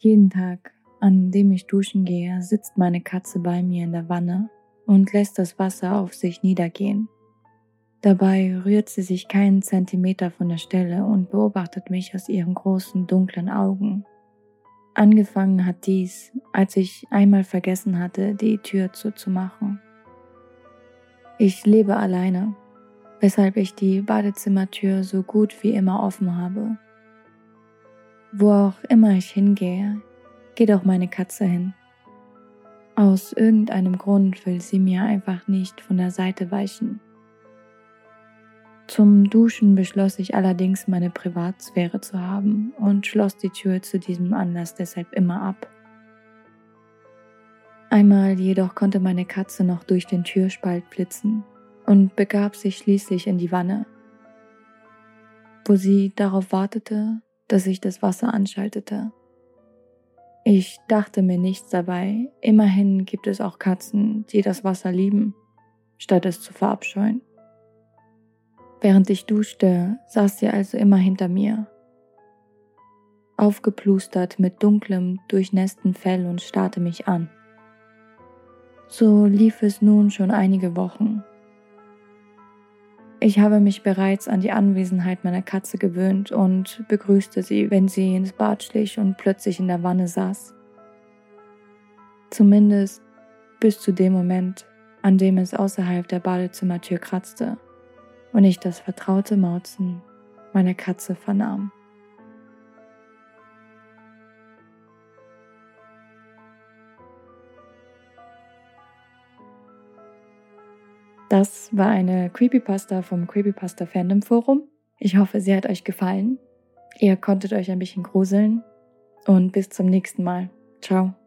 Jeden Tag, an dem ich duschen gehe, sitzt meine Katze bei mir in der Wanne und lässt das Wasser auf sich niedergehen. Dabei rührt sie sich keinen Zentimeter von der Stelle und beobachtet mich aus ihren großen dunklen Augen. Angefangen hat dies, als ich einmal vergessen hatte, die Tür zuzumachen. Ich lebe alleine, weshalb ich die Badezimmertür so gut wie immer offen habe. Wo auch immer ich hingehe, geht auch meine Katze hin. Aus irgendeinem Grund will sie mir einfach nicht von der Seite weichen. Zum Duschen beschloss ich allerdings, meine Privatsphäre zu haben und schloss die Tür zu diesem Anlass deshalb immer ab. Einmal jedoch konnte meine Katze noch durch den Türspalt blitzen und begab sich schließlich in die Wanne, wo sie darauf wartete, dass ich das Wasser anschaltete. Ich dachte mir nichts dabei, immerhin gibt es auch Katzen, die das Wasser lieben, statt es zu verabscheuen. Während ich duschte, saß sie also immer hinter mir, aufgeplustert mit dunklem, durchnässten Fell und starrte mich an. So lief es nun schon einige Wochen. Ich habe mich bereits an die Anwesenheit meiner Katze gewöhnt und begrüßte sie, wenn sie ins Bad schlich und plötzlich in der Wanne saß. Zumindest bis zu dem Moment, an dem es außerhalb der Badezimmertür kratzte und ich das vertraute Mauzen meiner Katze vernahm. Das war eine Creepypasta vom Creepypasta Fandom Forum. Ich hoffe, sie hat euch gefallen. Ihr konntet euch ein bisschen gruseln und bis zum nächsten Mal. Ciao.